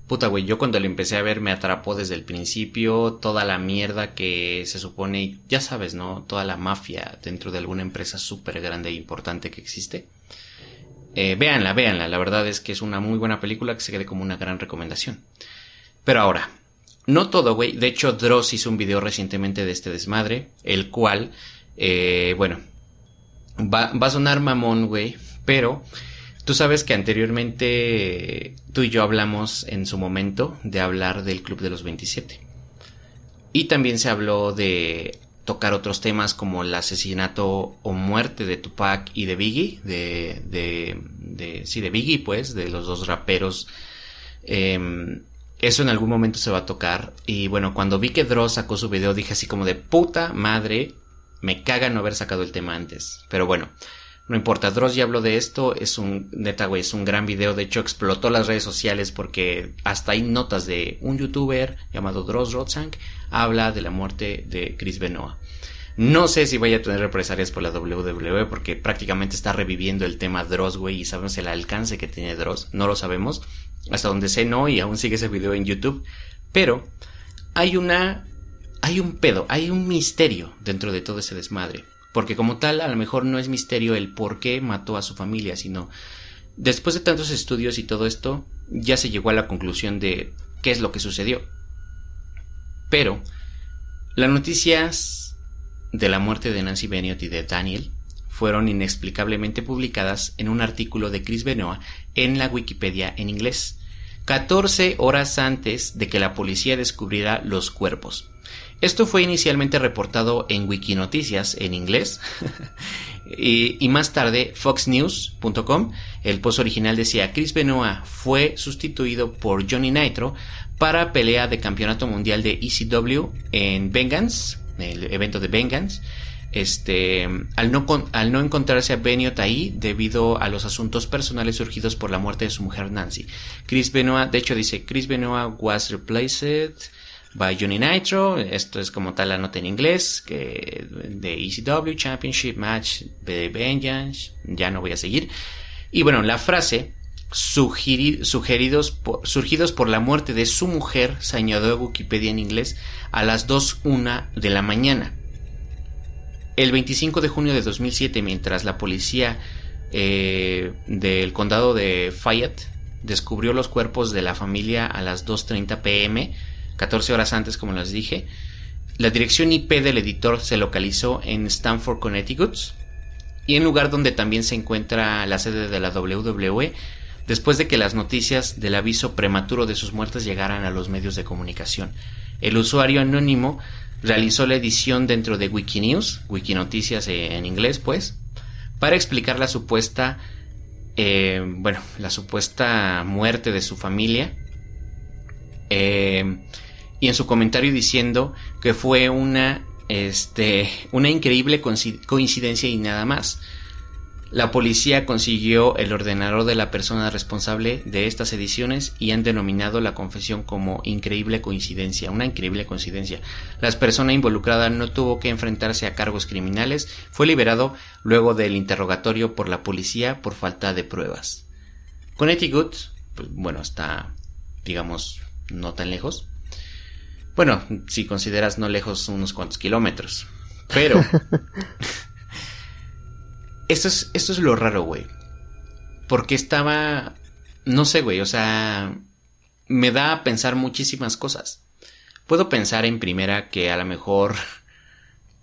puta, güey, yo cuando lo empecé a ver me atrapó desde el principio toda la mierda que se supone, ya sabes, ¿no? Toda la mafia dentro de alguna empresa súper grande e importante que existe. Eh, véanla, véanla, la verdad es que es una muy buena película que se quede como una gran recomendación. Pero ahora, no todo, güey, de hecho Dross hizo un video recientemente de este desmadre, el cual, eh, bueno, va, va a sonar mamón, güey, pero Tú sabes que anteriormente tú y yo hablamos en su momento de hablar del Club de los 27. Y también se habló de tocar otros temas como el asesinato o muerte de Tupac y de Biggie, de, de, sí, de Biggie, pues, de los dos raperos. Em, eso en algún momento se va a tocar. Y bueno, cuando vi que Dross sacó su video, dije así como de puta madre, me caga no haber sacado el tema antes. Pero bueno, no importa, Dross ya habló de esto, es un, neta, güey, es un gran video, de hecho explotó las redes sociales porque hasta hay notas de un youtuber llamado Dross Rotzank, habla de la muerte de Chris Benoit. No sé si vaya a tener represalias por la WWE porque prácticamente está reviviendo el tema Dross, güey, y sabemos el alcance que tiene Dross, no lo sabemos, hasta donde sé no, y aún sigue ese video en YouTube, pero hay una, hay un pedo, hay un misterio dentro de todo ese desmadre. Porque como tal, a lo mejor no es misterio el por qué mató a su familia, sino después de tantos estudios y todo esto, ya se llegó a la conclusión de qué es lo que sucedió. Pero las noticias de la muerte de Nancy Bennett y de Daniel fueron inexplicablemente publicadas en un artículo de Chris Benoit en la Wikipedia en inglés, 14 horas antes de que la policía descubriera los cuerpos. Esto fue inicialmente reportado en Wikinoticias en inglés [LAUGHS] y, más tarde foxnews.com. El post original decía Chris Benoit fue sustituido por Johnny Nitro para pelea de campeonato mundial de ECW en Vengeance, el evento de Vengeance. Este, al no, al no encontrarse a Benoit ahí debido a los asuntos personales surgidos por la muerte de su mujer Nancy. Chris Benoit, de hecho dice, Chris Benoit was replaced by Johnny Nitro. Esto es como tal la nota en inglés, que de ECW Championship Match de Vengeance. Ya no voy a seguir. Y bueno, la frase sugeridos surgidos por la muerte de su mujer se añadió a Wikipedia en inglés a las 2.1 de la mañana. El 25 de junio de 2007, mientras la policía eh, del condado de Fayette descubrió los cuerpos de la familia a las 2.30 pm, 14 horas antes, como les dije. La dirección IP del editor se localizó en Stanford, Connecticut, y en lugar donde también se encuentra la sede de la WWE, después de que las noticias del aviso prematuro de sus muertes llegaran a los medios de comunicación. El usuario anónimo realizó la edición dentro de Wikinews, Wikinoticias en inglés, pues, para explicar la supuesta, eh, bueno, la supuesta muerte de su familia. Eh, y en su comentario diciendo que fue una, este, una increíble coincidencia y nada más. La policía consiguió el ordenador de la persona responsable de estas ediciones y han denominado la confesión como increíble coincidencia, una increíble coincidencia. La persona involucrada no tuvo que enfrentarse a cargos criminales, fue liberado luego del interrogatorio por la policía por falta de pruebas. Connecticut, pues, bueno, está, digamos, no tan lejos. Bueno, si consideras no lejos unos cuantos kilómetros. Pero... [LAUGHS] esto, es, esto es lo raro, güey. Porque estaba... No sé, güey, o sea... Me da a pensar muchísimas cosas. Puedo pensar en primera que a lo mejor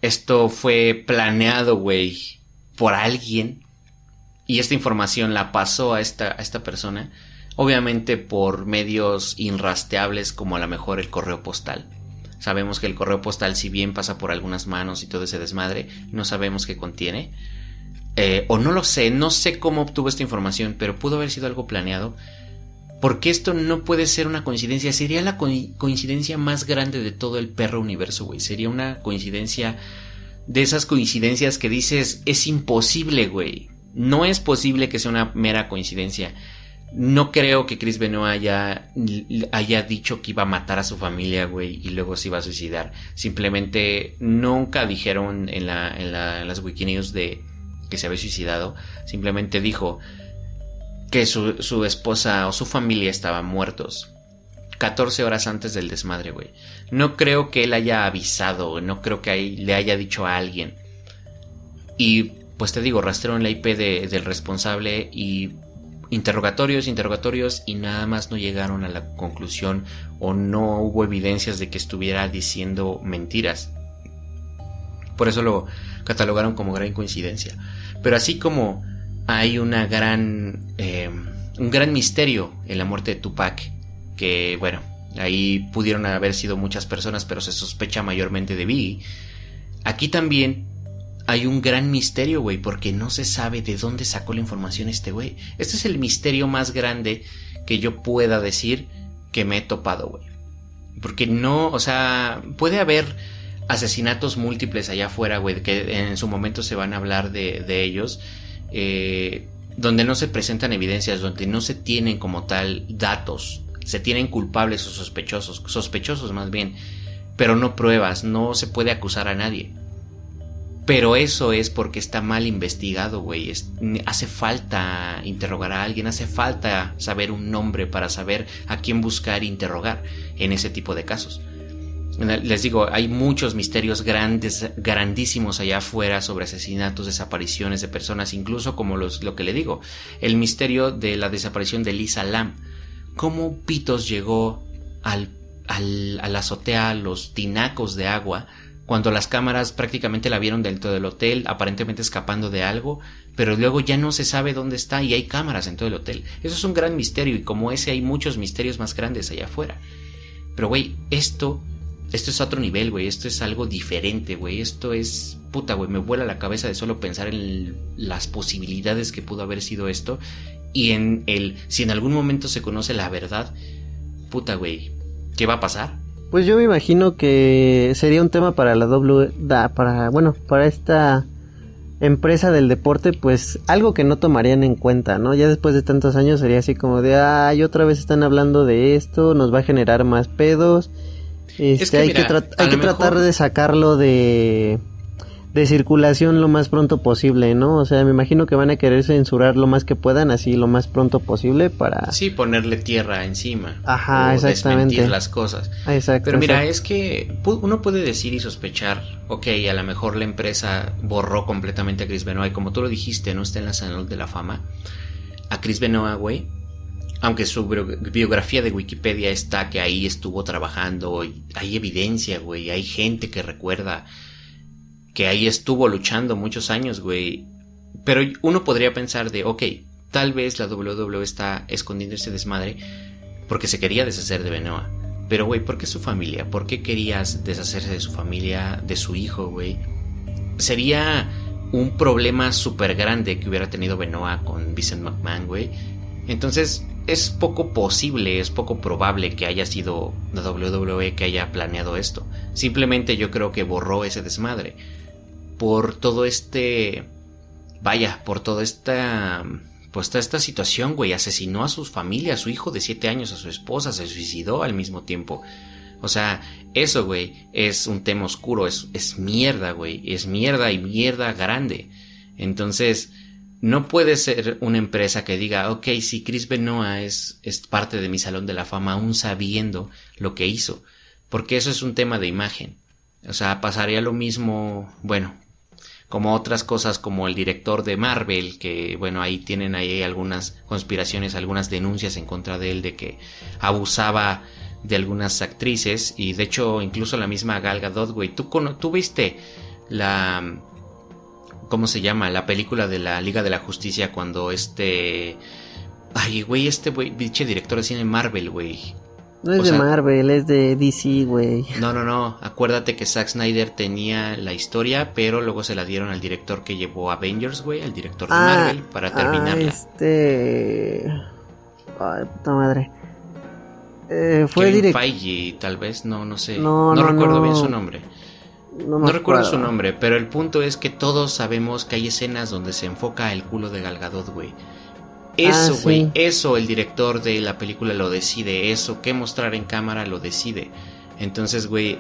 esto fue planeado, güey, por alguien. Y esta información la pasó a esta, a esta persona obviamente por medios inrasteables como a lo mejor el correo postal. Sabemos que el correo postal, si bien pasa por algunas manos y todo ese desmadre, no sabemos qué contiene. Eh, o no lo sé, no sé cómo obtuvo esta información, pero pudo haber sido algo planeado. Porque esto no puede ser una coincidencia, sería la coincidencia más grande de todo el perro universo, güey. Sería una coincidencia de esas coincidencias que dices, es imposible, güey. No es posible que sea una mera coincidencia. No creo que Chris Benoit haya, haya dicho que iba a matar a su familia, güey, y luego se iba a suicidar. Simplemente nunca dijeron en, la, en, la, en las Wikinews de que se había suicidado. Simplemente dijo que su, su esposa o su familia estaban muertos. 14 horas antes del desmadre, güey. No creo que él haya avisado, no creo que le haya dicho a alguien. Y pues te digo, rastrearon la IP del responsable y interrogatorios, interrogatorios y nada más no llegaron a la conclusión o no hubo evidencias de que estuviera diciendo mentiras. Por eso lo catalogaron como gran coincidencia. Pero así como hay una gran, eh, un gran misterio en la muerte de Tupac, que bueno, ahí pudieron haber sido muchas personas, pero se sospecha mayormente de Biggie. Aquí también hay un gran misterio, güey, porque no se sabe de dónde sacó la información este güey. Este es el misterio más grande que yo pueda decir que me he topado, güey. Porque no, o sea, puede haber asesinatos múltiples allá afuera, güey, que en su momento se van a hablar de, ellos, eh, donde no se presentan evidencias, donde no se tienen como tal datos, se tienen culpables o sospechosos, sospechosos más bien, pero no pruebas, no se puede acusar a nadie. Pero eso es porque está mal investigado, güey. hace falta interrogar a alguien, hace falta saber un nombre para saber a quién buscar e interrogar en ese tipo de casos. Les digo, hay muchos misterios grandes, grandísimos allá afuera sobre asesinatos, desapariciones de personas, incluso como los, lo que le digo, el misterio de la desaparición de Lisa Lam. ¿Cómo Pitos llegó al, al, a la azotea, los tinacos de agua, cuando las cámaras prácticamente la vieron dentro del hotel, aparentemente escapando de algo, pero luego ya no se sabe dónde está y hay cámaras en todo el hotel. Eso es un gran misterio y como ese hay muchos misterios más grandes allá afuera. Pero güey, esto, esto es otro nivel, güey, esto es algo diferente, güey, esto es puta, güey, me vuela la cabeza de solo pensar en las posibilidades que pudo haber sido esto y en el, si en algún momento se conoce la verdad, puta, güey, ¿qué va a pasar? Pues yo me imagino que sería un tema para la W, para, bueno, para esta empresa del deporte, pues algo que no tomarían en cuenta, ¿no? Ya después de tantos años sería así como de, ay, otra vez están hablando de esto, nos va a generar más pedos. Este, hay que, hay que tratar de sacarlo de de circulación lo más pronto posible, ¿no? O sea, me imagino que van a querer censurar lo más que puedan, así lo más pronto posible para... Sí, ponerle tierra encima. Ajá, o exactamente. Desmentir las cosas. Exacto. Pero mira, es que uno puede decir y sospechar, ok, a lo mejor la empresa borró completamente a Chris Benoit, como tú lo dijiste, no está en la salud de la fama. A Chris Benoit, güey, aunque su biografía de Wikipedia está que ahí estuvo trabajando, y hay evidencia, güey, hay gente que recuerda que ahí estuvo luchando muchos años, güey. Pero uno podría pensar de, ok, tal vez la WWE está escondiendo ese desmadre porque se quería deshacer de Benoit. Pero, güey, ¿por qué su familia? ¿Por qué querías deshacerse de su familia, de su hijo, güey? Sería un problema súper grande que hubiera tenido Benoit con Vincent McMahon, güey. Entonces, es poco posible, es poco probable que haya sido la WWE que haya planeado esto. Simplemente yo creo que borró ese desmadre por todo este... Vaya, por toda esta... Pues toda esta situación, güey. Asesinó a su familia, a su hijo de 7 años, a su esposa, se suicidó al mismo tiempo. O sea, eso, güey, es un tema oscuro, es, es mierda, güey. Es mierda y mierda grande. Entonces, no puede ser una empresa que diga, ok, si Chris Benoit es, es parte de mi salón de la fama, aún sabiendo lo que hizo. Porque eso es un tema de imagen. O sea, pasaría lo mismo, bueno, como otras cosas como el director de Marvel, que bueno, ahí tienen ahí algunas conspiraciones, algunas denuncias en contra de él de que abusaba de algunas actrices y de hecho incluso la misma Gal Gadot, güey, ¿tú, tú viste la... ¿Cómo se llama? La película de la Liga de la Justicia cuando este... Ay, güey, este güey, director de cine Marvel, güey. No es de Marvel, es de DC, güey. No, no, no. Acuérdate que Zack Snyder tenía la historia, pero luego se la dieron al director que llevó Avengers, güey, al director de ah, Marvel, para terminarla. Ah, este. Ay, puta madre. Eh, fue director. Feige, tal vez, no, no sé. No, no, recuerdo bien su nombre. No, no recuerdo su nombre, pero el punto es que todos sabemos que hay escenas donde se enfoca el culo de Galgadot, güey. Eso, ah, güey, eso el director de la película lo decide, eso, qué mostrar en cámara lo decide. Entonces, güey,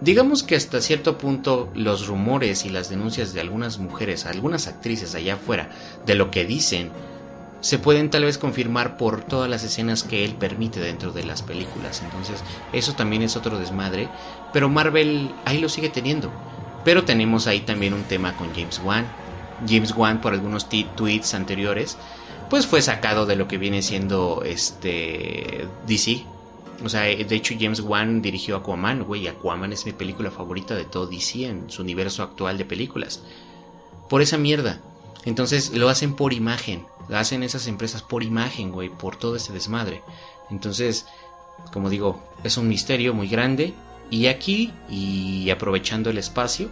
digamos que hasta cierto punto los rumores y las denuncias de algunas mujeres, algunas actrices allá afuera, de lo que dicen, se pueden tal vez confirmar por todas las escenas que él permite dentro de las películas. Entonces, eso también es otro desmadre. Pero Marvel ahí lo sigue teniendo. Pero tenemos ahí también un tema con James Wan. James Wan, por algunos tweets anteriores, pues fue sacado de lo que viene siendo este DC. O sea, de hecho James Wan dirigió Aquaman, güey, Aquaman es mi película favorita de todo DC en su universo actual de películas. Por esa mierda. Entonces lo hacen por imagen. Lo hacen esas empresas por imagen, güey, por todo ese desmadre. Entonces, como digo, es un misterio muy grande. Y aquí, y aprovechando el espacio,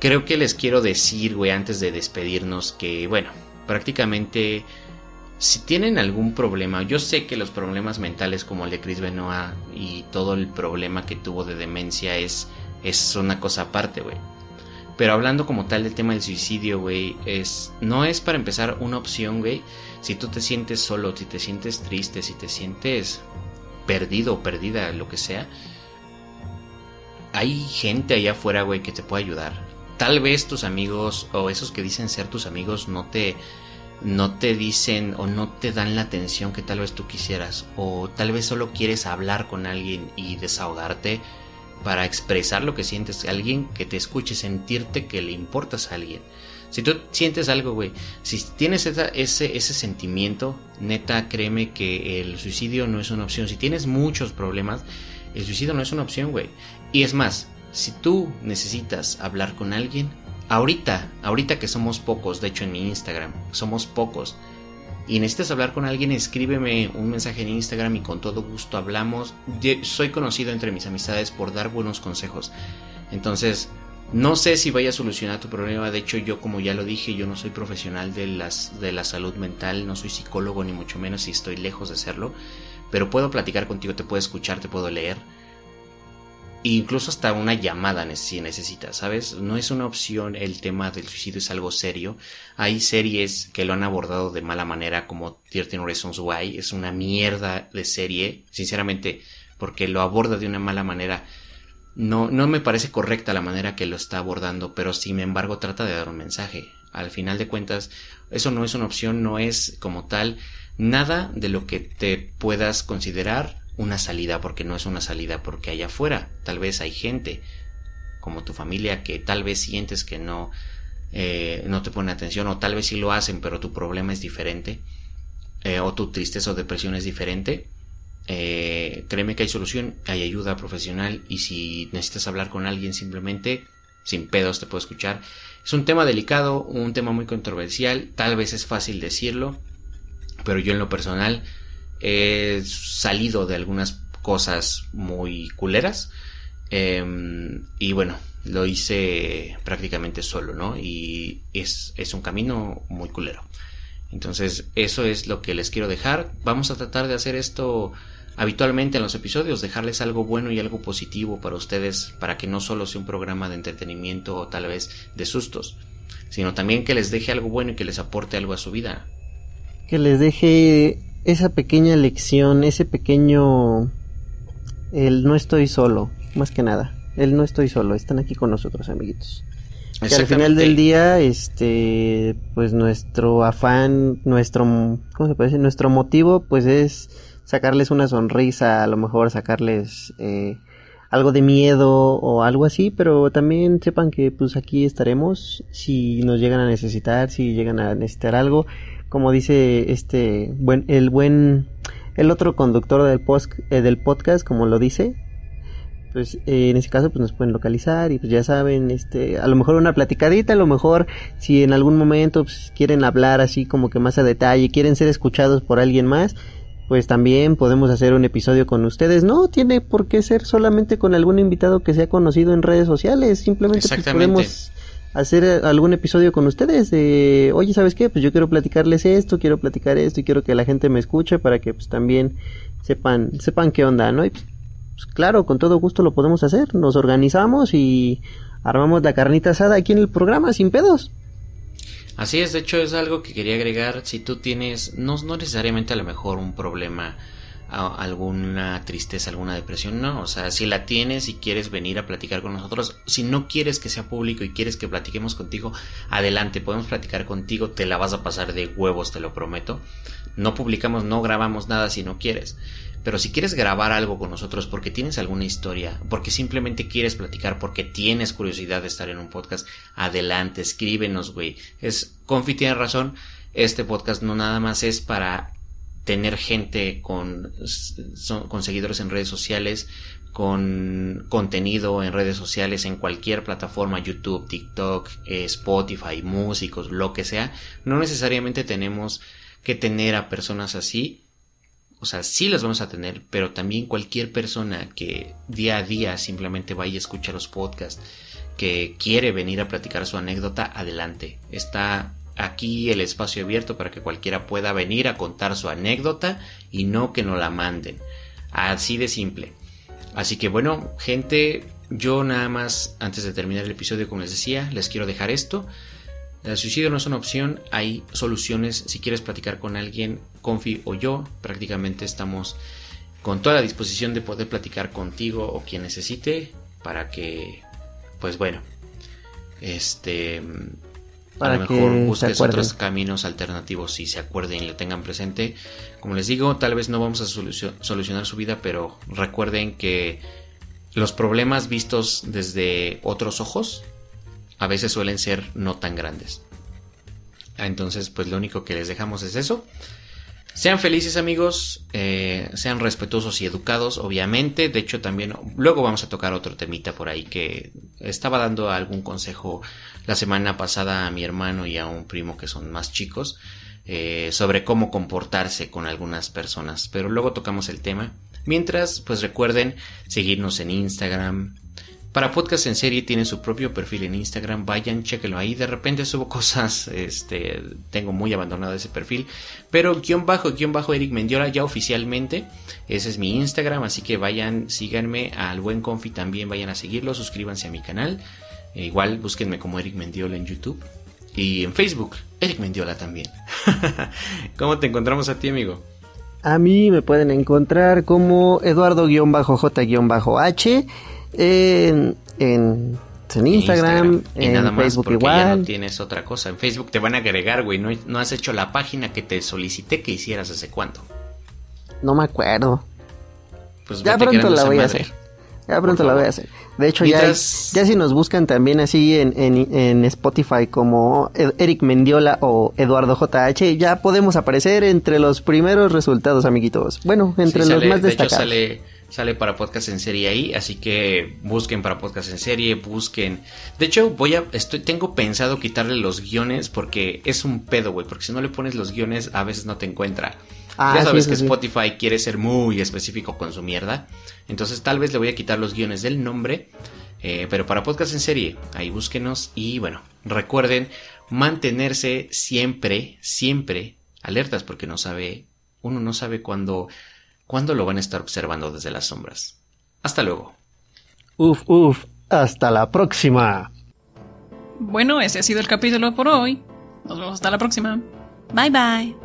creo que les quiero decir, güey, antes de despedirnos, que, bueno, prácticamente, si tienen algún problema, yo sé que los problemas mentales como el de Chris Benoit y todo el problema que tuvo de demencia es, es una cosa aparte, güey. Pero hablando como tal del tema del suicidio, güey, es no es para empezar una opción, güey. Si tú te sientes solo, si te sientes triste, si te sientes perdido o perdida, lo que sea, hay gente allá afuera, güey, que te puede ayudar. Tal vez tus amigos o esos que dicen ser tus amigos no te no te dicen o no te dan la atención que tal vez tú quisieras o tal vez solo quieres hablar con alguien y desahogarte para expresar lo que sientes, alguien que te escuche, sentirte que le importas a alguien. Si tú sientes algo, güey, si tienes ese, ese sentimiento, neta, créeme que el suicidio no es una opción. Si tienes muchos problemas, el suicidio no es una opción, güey. Y es más, si tú necesitas hablar con alguien, ahorita, ahorita que somos pocos, de hecho en mi Instagram, somos pocos, y necesitas hablar con alguien, escríbeme un mensaje en Instagram y con todo gusto hablamos. soy conocido entre mis amistades por dar buenos consejos. Entonces, no sé si vaya a solucionar tu problema. De hecho, yo como ya lo dije, yo no soy profesional de, las, de la salud mental, no soy psicólogo ni mucho menos y estoy lejos de serlo. Pero puedo platicar contigo, te puedo escuchar, te puedo leer incluso hasta una llamada si necesitas, ¿sabes? No es una opción el tema del suicidio, es algo serio. Hay series que lo han abordado de mala manera, como 13 Reasons Why, es una mierda de serie, sinceramente, porque lo aborda de una mala manera. No, no me parece correcta la manera que lo está abordando, pero sin embargo trata de dar un mensaje. Al final de cuentas, eso no es una opción, no es como tal nada de lo que te puedas considerar una salida porque no es una salida porque allá afuera. Tal vez hay gente como tu familia que tal vez sientes que no eh, no te pone atención o tal vez sí lo hacen pero tu problema es diferente eh, o tu tristeza o depresión es diferente eh, créeme que hay solución hay ayuda profesional y si necesitas hablar con alguien simplemente sin pedos te puedo escuchar. Es un tema delicado un tema muy controversial tal vez es fácil decirlo pero yo en lo personal he salido de algunas cosas muy culeras. Em, y bueno, lo hice prácticamente solo, ¿no? Y es, es un camino muy culero. Entonces, eso es lo que les quiero dejar. Vamos a tratar de hacer esto habitualmente en los episodios, dejarles algo bueno y algo positivo para ustedes, para que no solo sea un programa de entretenimiento o tal vez de sustos, sino también que les deje algo bueno y que les aporte algo a su vida. Que les deje esa pequeña lección, ese pequeño... El no estoy solo, más que nada. El no estoy solo, están aquí con nosotros, amiguitos. Que al final del día, este, pues nuestro afán, nuestro, ¿cómo se puede decir? Nuestro motivo, pues es sacarles una sonrisa, a lo mejor sacarles eh, algo de miedo o algo así, pero también sepan que pues aquí estaremos si nos llegan a necesitar, si llegan a necesitar algo como dice este buen el buen el otro conductor del post, eh, del podcast como lo dice pues eh, en ese caso pues nos pueden localizar y pues ya saben este a lo mejor una platicadita a lo mejor si en algún momento pues, quieren hablar así como que más a detalle quieren ser escuchados por alguien más pues también podemos hacer un episodio con ustedes. No tiene por qué ser solamente con algún invitado que sea conocido en redes sociales simplemente pues, podemos hacer eh, algún episodio con ustedes de, oye, ¿sabes qué? Pues yo quiero platicarles esto, quiero platicar esto y quiero que la gente me escuche para que pues también sepan, sepan qué onda, ¿no? Y pues, pues, claro, con todo gusto lo podemos hacer, nos organizamos y armamos la carnita asada aquí en el programa sin pedos. Así es, de hecho es algo que quería agregar, si tú tienes, no, no necesariamente a lo mejor un problema alguna tristeza, alguna depresión, no, o sea, si la tienes y quieres venir a platicar con nosotros, si no quieres que sea público y quieres que platiquemos contigo, adelante, podemos platicar contigo, te la vas a pasar de huevos, te lo prometo. No publicamos, no grabamos nada si no quieres. Pero si quieres grabar algo con nosotros porque tienes alguna historia, porque simplemente quieres platicar, porque tienes curiosidad de estar en un podcast, adelante, escríbenos, güey. Es, Confi tiene razón, este podcast no nada más es para tener gente con, seguidores en redes sociales, con contenido en redes sociales, en cualquier plataforma, YouTube, TikTok, eh, Spotify, músicos, lo que sea. No necesariamente tenemos que tener a personas así. O sea, sí las vamos a tener, pero también cualquier persona que día a día simplemente vaya a escuchar los podcasts, que quiere venir a platicar su anécdota, adelante. Está aquí el espacio abierto para que cualquiera pueda venir a contar su anécdota y no que no la manden. Así de simple. Así que bueno, gente, yo nada más antes de terminar el episodio, como les decía, les quiero dejar esto. El suicidio no es una opción, hay soluciones. Si quieres platicar con alguien, Confi o yo, prácticamente estamos con toda la disposición de poder platicar contigo o quien necesite para que, pues bueno, este, para a lo mejor busques otros caminos alternativos y se acuerden y lo tengan presente. Como les digo, tal vez no vamos a solucionar su vida, pero recuerden que los problemas vistos desde otros ojos a veces suelen ser no tan grandes. Entonces, pues lo único que les dejamos es eso. Sean felices amigos, eh, sean respetuosos y educados, obviamente. De hecho, también luego vamos a tocar otro temita por ahí que estaba dando algún consejo la semana pasada a mi hermano y a un primo que son más chicos eh, sobre cómo comportarse con algunas personas. Pero luego tocamos el tema. Mientras, pues recuerden seguirnos en Instagram, para Podcast en Serie tiene su propio perfil en Instagram, vayan, chequenlo ahí. De repente subo [LAUGHS] cosas, este, tengo muy abandonado ese perfil. Pero guion bajo, guion bajo Eric Mendiola ya oficialmente. Ese es mi Instagram, así que vayan, síganme al buen confi también, vayan a seguirlo, suscríbanse a mi canal. E igual búsquenme como Eric Mendiola en YouTube. Y en Facebook, Eric Mendiola también. [LAUGHS] ¿Cómo te encontramos a ti, amigo? A mí me pueden encontrar como Eduardo-J-H en, en, Instagram, en, Facebook igual. Ya no tienes otra cosa. En Facebook te van a agregar, güey. No, has hecho la página que te solicité que hicieras hace cuánto. No me acuerdo. Pues ya pronto la voy a hacer. Ya pronto la voy a hacer. De hecho, ya, ya si nos buscan también así en, en, Spotify como Eric Mendiola o Eduardo JH, ya podemos aparecer entre los primeros resultados, amiguitos. Bueno, entre los más destacados. De hecho, sale sale para podcast en serie ahí, así que busquen para podcast en serie, busquen. De hecho, voy a estoy tengo pensado quitarle los guiones porque es un pedo, güey, porque si no le pones los guiones a veces no te encuentra. Ah, ya sabes que Spotify quiere ser muy específico con su mierda, entonces tal vez le voy a quitar los guiones del nombre, eh, pero para podcast en serie, ahí búsquenos y bueno, recuerden mantenerse siempre, siempre alertas porque no sabe, uno no sabe cuándo ¿Cuándo lo van a estar observando desde las sombras? Hasta luego. Uf, uf, hasta la próxima. Bueno, ese ha sido el capítulo por hoy. Nos vemos hasta la próxima. Bye bye.